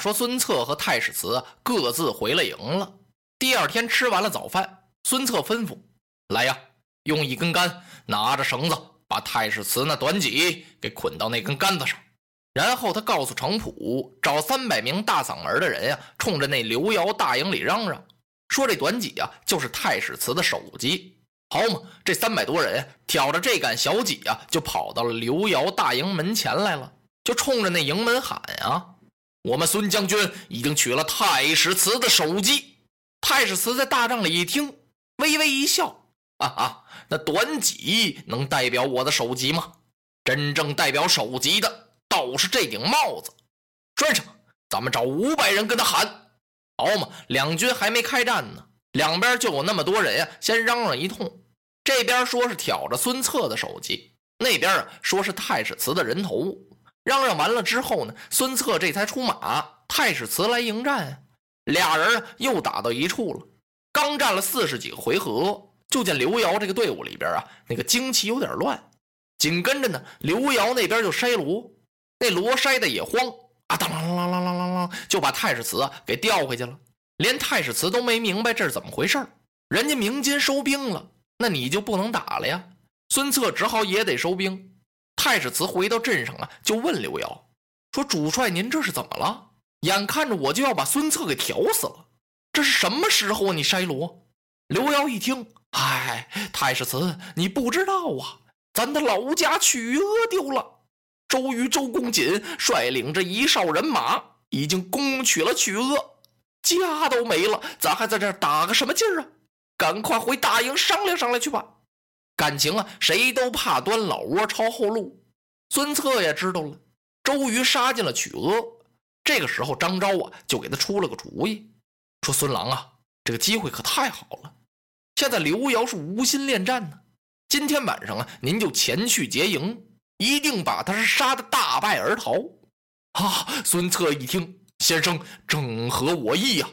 说孙策和太史慈各自回了营了。第二天吃完了早饭，孙策吩咐：“来呀，用一根杆，拿着绳子把太史慈那短戟给捆到那根杆子上。”然后他告诉程普，找三百名大嗓门的人呀，冲着那刘瑶大营里嚷嚷，说这短戟啊就是太史慈的首级。好嘛，这三百多人挑着这杆小戟啊，就跑到了刘瑶大营门前来了，就冲着那营门喊呀。我们孙将军已经取了太史慈的首级。太史慈在大帐里一听，微微一笑：“啊啊，那短戟能代表我的首级吗？真正代表首级的，倒是这顶帽子。穿上，咱们找五百人跟他喊。好嘛，两军还没开战呢，两边就有那么多人呀，先嚷嚷一通。这边说是挑着孙策的首级，那边啊说是太史慈的人头。”嚷嚷完了之后呢，孙策这才出马，太史慈来迎战，俩人又打到一处了。刚战了四十几个回合，就见刘瑶这个队伍里边啊，那个旌旗有点乱。紧跟着呢，刘瑶那边就筛锣，那锣筛的也慌啊，当啷啷啷啷啷啷，就把太史慈给调回去了。连太史慈都没明白这是怎么回事人家鸣金收兵了，那你就不能打了呀。孙策只好也得收兵。太史慈回到镇上啊，就问刘瑶说：“主帅，您这是怎么了？眼看着我就要把孙策给挑死了，这是什么时候啊？你筛罗？”刘瑶一听，哎，太史慈，你不知道啊，咱的老家曲阿丢了。周瑜、周公瑾率领着一哨人马，已经攻取了曲阿，家都没了，咱还在这打个什么劲儿啊？赶快回大营商量商量去吧。感情啊，谁都怕端老窝抄后路。孙策也知道了，周瑜杀进了曲阿。这个时候，张昭啊就给他出了个主意，说：“孙郎啊，这个机会可太好了。现在刘瑶是无心恋战呢。今天晚上啊，您就前去劫营，一定把他杀的大败而逃。”啊！孙策一听，先生正合我意呀。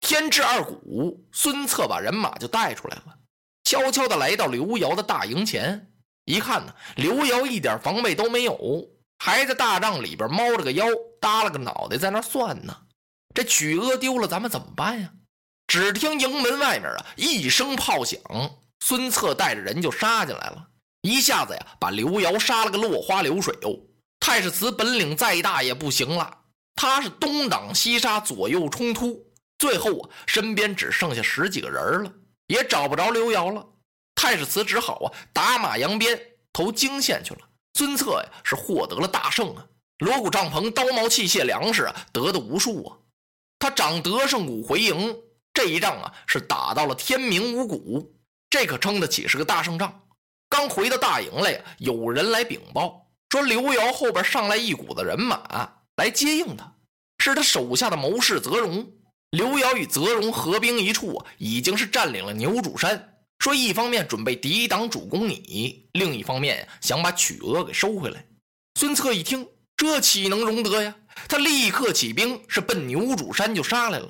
天至二鼓，孙策把人马就带出来了。悄悄地来到刘瑶的大营前，一看呢，刘瑶一点防备都没有，还在大帐里边猫着个腰，耷拉个脑袋在那算呢。这曲阿丢了，咱们怎么办呀？只听营门外面啊一声炮响，孙策带着人就杀进来了，一下子呀把刘瑶杀了个落花流水哦。太史慈本领再大也不行了，他是东挡西杀，左右冲突，最后啊身边只剩下十几个人了。也找不着刘瑶了，太史慈只好啊打马扬鞭投泾县去了。孙策呀是获得了大胜啊，锣鼓帐篷、刀矛器械、粮食啊得的无数啊。他长得胜鼓回营，这一仗啊是打到了天明无谷，这可称得起是个大胜仗。刚回到大营来呀，有人来禀报说刘瑶后边上来一股子人马来接应他，是他手下的谋士泽荣。刘瑶与泽荣合兵一处，已经是占领了牛渚山。说一方面准备抵挡主公你，另一方面想把曲阿给收回来。孙策一听，这岂能容得呀？他立刻起兵，是奔牛渚山就杀来了。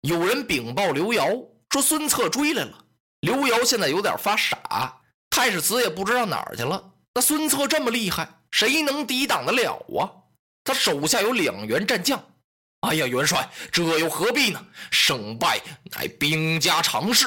有人禀报刘瑶说孙策追来了。刘瑶现在有点发傻，太史慈也不知道哪儿去了。那孙策这么厉害，谁能抵挡得了啊？他手下有两员战将。哎呀，元帅，这又何必呢？胜败乃兵家常事。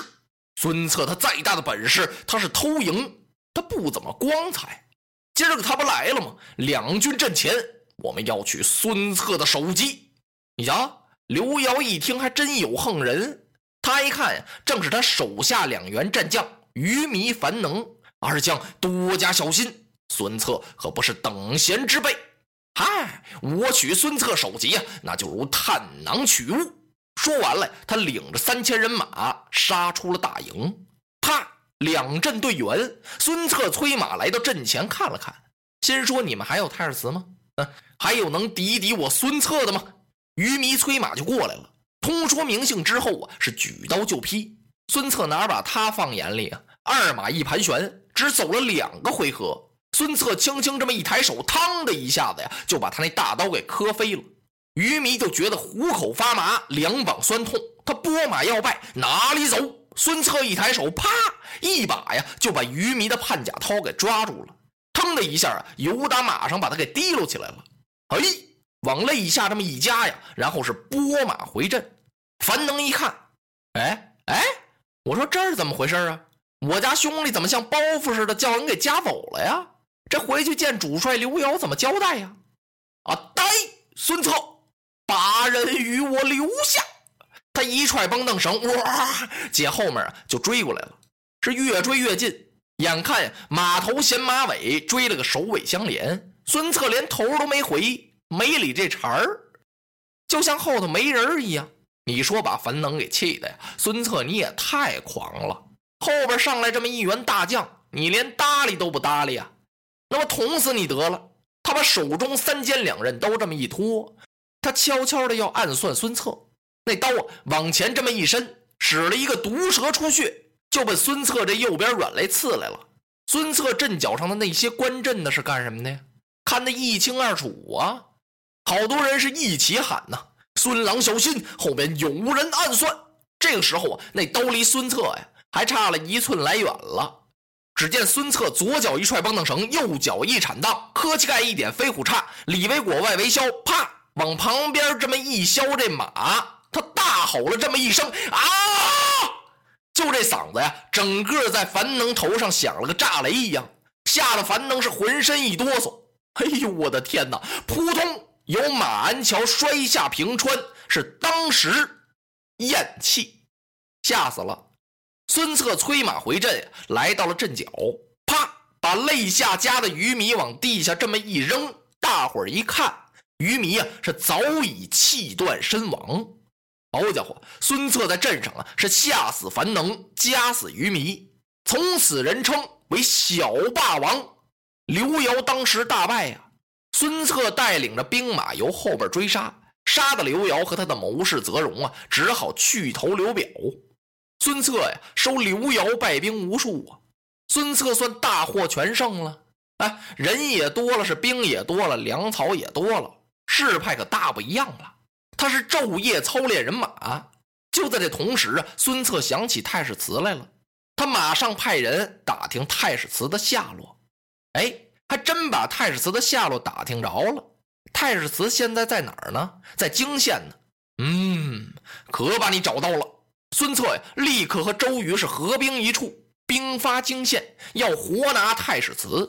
孙策他再大的本事，他是偷营，他不怎么光彩。今儿个他不来了吗？两军阵前，我们要取孙策的首级。呀，刘瑶一听，还真有横人。他一看呀，正是他手下两员战将愚迷樊能，二将多加小心。孙策可不是等闲之辈。嗨，我取孙策首级啊，那就如探囊取物。说完了，他领着三千人马杀出了大营。啪，两阵对圆。孙策催马来到阵前看了看，心说：“你们还有太史慈吗？嗯，还有能敌敌我孙策的吗？”于迷催马就过来了，通说明姓之后啊，是举刀就劈。孙策哪把他放眼里啊？二马一盘旋，只走了两个回合。孙策轻轻这么一抬手，嘡的一下子呀，就把他那大刀给磕飞了。于迷就觉得虎口发麻，两膀酸痛，他拨马要败，哪里走？孙策一抬手，啪，一把呀就把于迷的判甲涛给抓住了，腾的一下啊，由打马上把他给提溜起来了。哎，往肋下这么一夹呀，然后是拨马回阵。樊能一看，哎哎，我说这是怎么回事啊？我家兄弟怎么像包袱似的叫人给夹走了呀？这回去见主帅刘繇怎么交代呀？啊，呆，孙策，把人与我留下。他一踹绷凳绳，哇，姐后面啊就追过来了，是越追越近。眼看，马头衔马尾，追了个首尾相连。孙策连头都没回，没理这茬儿，就像后头没人一样。你说把樊能给气的呀？孙策你也太狂了。后边上来这么一员大将，你连搭理都不搭理呀？那么捅死你得了！他把手中三尖两刃都这么一拖，他悄悄的要暗算孙策。那刀啊往前这么一伸，使了一个毒蛇出血，就奔孙策这右边软肋刺来了。孙策阵脚上的那些关阵的是干什么的呀？看得一清二楚啊！好多人是一起喊呐：“孙郎小心，后边有人暗算！”这个时候啊，那刀离孙策呀。还差了一寸来远了。只见孙策左脚一踹绷凳绳，右脚一铲荡，磕膝盖一点飞虎叉，里围裹外围削，啪往旁边这么一削，这马他大吼了这么一声啊！就这嗓子呀，整个在樊能头上响了个炸雷一样，吓得樊能是浑身一哆嗦。哎呦，我的天哪！扑通，由马鞍桥摔下平川，是当时咽气，吓死了。孙策催马回阵，来到了阵脚，啪，把肋下夹的鱼米往地下这么一扔。大伙儿一看，鱼米啊是早已气断身亡。好家伙，孙策在阵上啊是吓死樊能，夹死鱼米，从此人称为小霸王。刘繇当时大败呀，孙策带领着兵马由后边追杀，杀的刘繇和他的谋士泽荣啊只好去投刘表。孙策呀，收刘繇败兵无数啊！孙策算大获全胜了。哎，人也多了，是兵也多了，粮草也多了，事派可大不一样了。他是昼夜操练人马。就在这同时啊，孙策想起太史慈来了，他马上派人打听太史慈的下落。哎，还真把太史慈的下落打听着了。太史慈现在在哪儿呢？在泾县呢。嗯，可把你找到了。孙策呀，立刻和周瑜是合兵一处，兵发泾县，要活拿太史慈。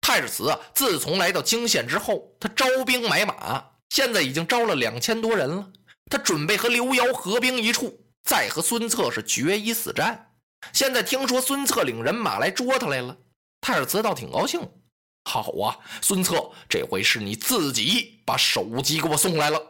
太史慈啊，自从来到泾县之后，他招兵买马，现在已经招了两千多人了。他准备和刘繇合兵一处，再和孙策是决一死战。现在听说孙策领人马来捉他来了，太史慈倒挺高兴。好啊，孙策，这回是你自己把首级给我送来了。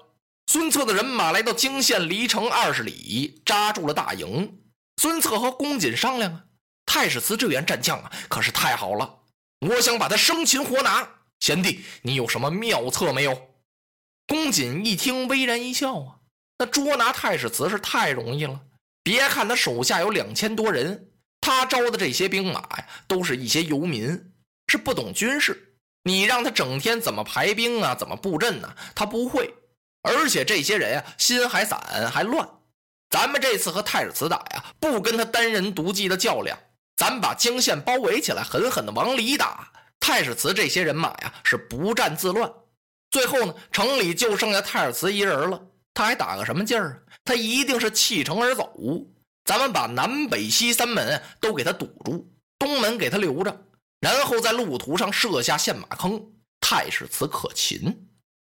孙策的人马来到泾县，离城二十里，扎住了大营。孙策和公瑾商量啊，太史慈这员战将啊，可是太好了，我想把他生擒活拿。贤弟，你有什么妙策没有？公瑾一听，微然一笑啊，那捉拿太史慈是太容易了。别看他手下有两千多人，他招的这些兵马呀，都是一些游民，是不懂军事。你让他整天怎么排兵啊，怎么布阵呢？他不会。而且这些人啊，心还散还乱。咱们这次和太史慈打呀，不跟他单人独骑的较量，咱们把江县包围起来，狠狠的往里打。太史慈这些人马呀，是不战自乱。最后呢，城里就剩下太史慈一人了，他还打个什么劲儿？他一定是弃城而走。咱们把南北西三门都给他堵住，东门给他留着，然后在路途上设下陷马坑，太史慈可擒。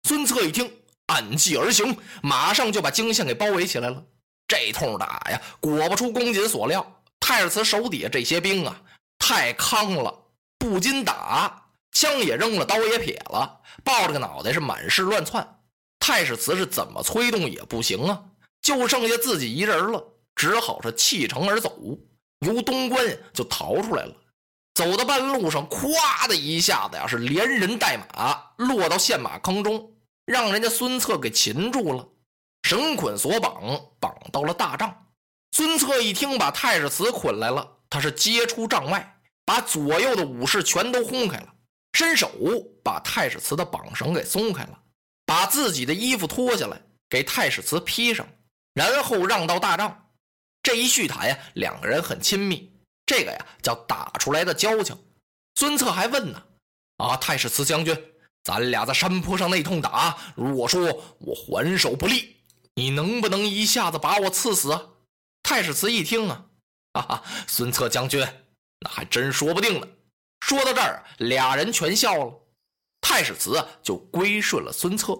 孙策一听。按计而行，马上就把泾县给包围起来了。这通打呀，果不出公瑾所料，太史慈手底下这些兵啊，太康了，不禁打，枪也扔了，刀也撇了，抱着个脑袋是满是乱窜。太史慈是怎么催动也不行啊，就剩下自己一人了，只好是弃城而走，由东关就逃出来了。走到半路上，咵的一下子呀，是连人带马落到陷马坑中，让人家孙策给擒住了，绳捆索绑，绑到了大帐。孙策一听，把太史慈捆来了，他是接出帐外，把左右的武士全都轰开了，伸手把太史慈的绑绳给松开了，把自己的衣服脱下来给太史慈披上，然后让到大帐。这一叙谈呀，两个人很亲密。这个呀叫打出来的交情。孙策还问呢：“啊，太史慈将军，咱俩在山坡上那通打，如果说我还手不利，你能不能一下子把我刺死啊？”太史慈一听啊，哈哈，孙策将军，那还真说不定呢。说到这儿，俩人全笑了。太史慈就归顺了孙策。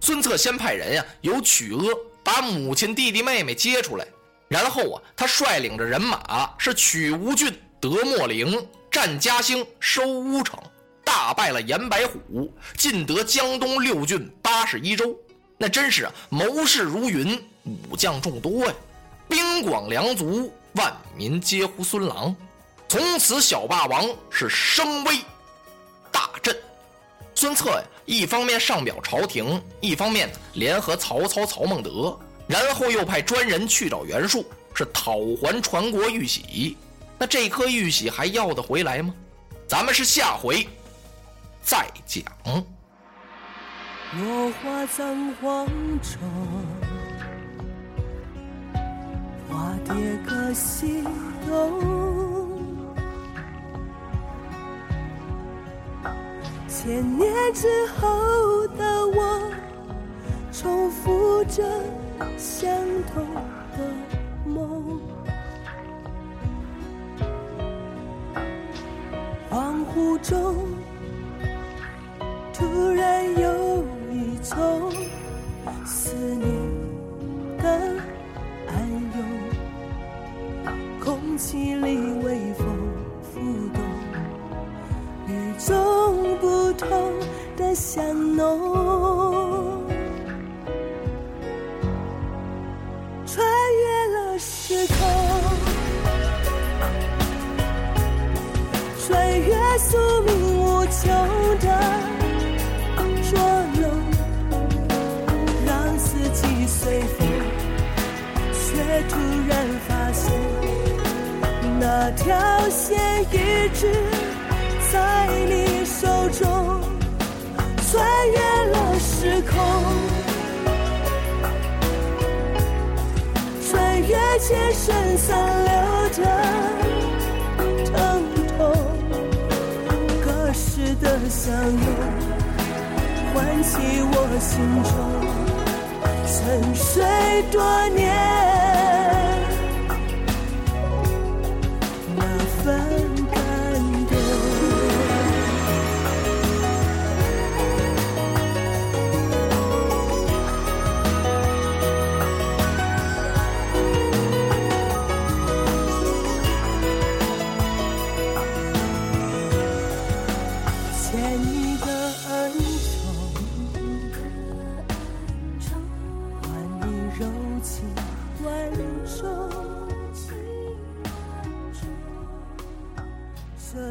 孙策先派人呀，由曲阿把母亲、弟弟、妹妹接出来。然后啊，他率领着人马是取吴郡、得秣陵、占嘉兴、收乌城，大败了严白虎，尽得江东六郡八十一州。那真是谋士如云，武将众多呀，兵广粮足，万民皆呼孙郎。从此小霸王是声威大振。孙策呀，一方面上表朝廷，一方面联合曹操、曹孟德。然后又派专人去找袁术，是讨还传国玉玺。那这颗玉玺还要得回来吗？咱们是下回再讲。落花葬黄冢，花蝶各西东。千年之后众不同的香浓。时空，穿越宿命无穷的捉弄，让四季随风，却突然发现那条线一直相拥，唤起我心中沉睡多年。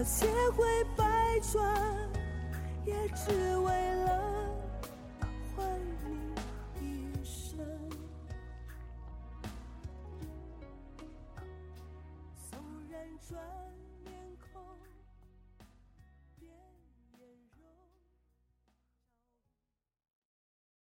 这千回百转，也只为了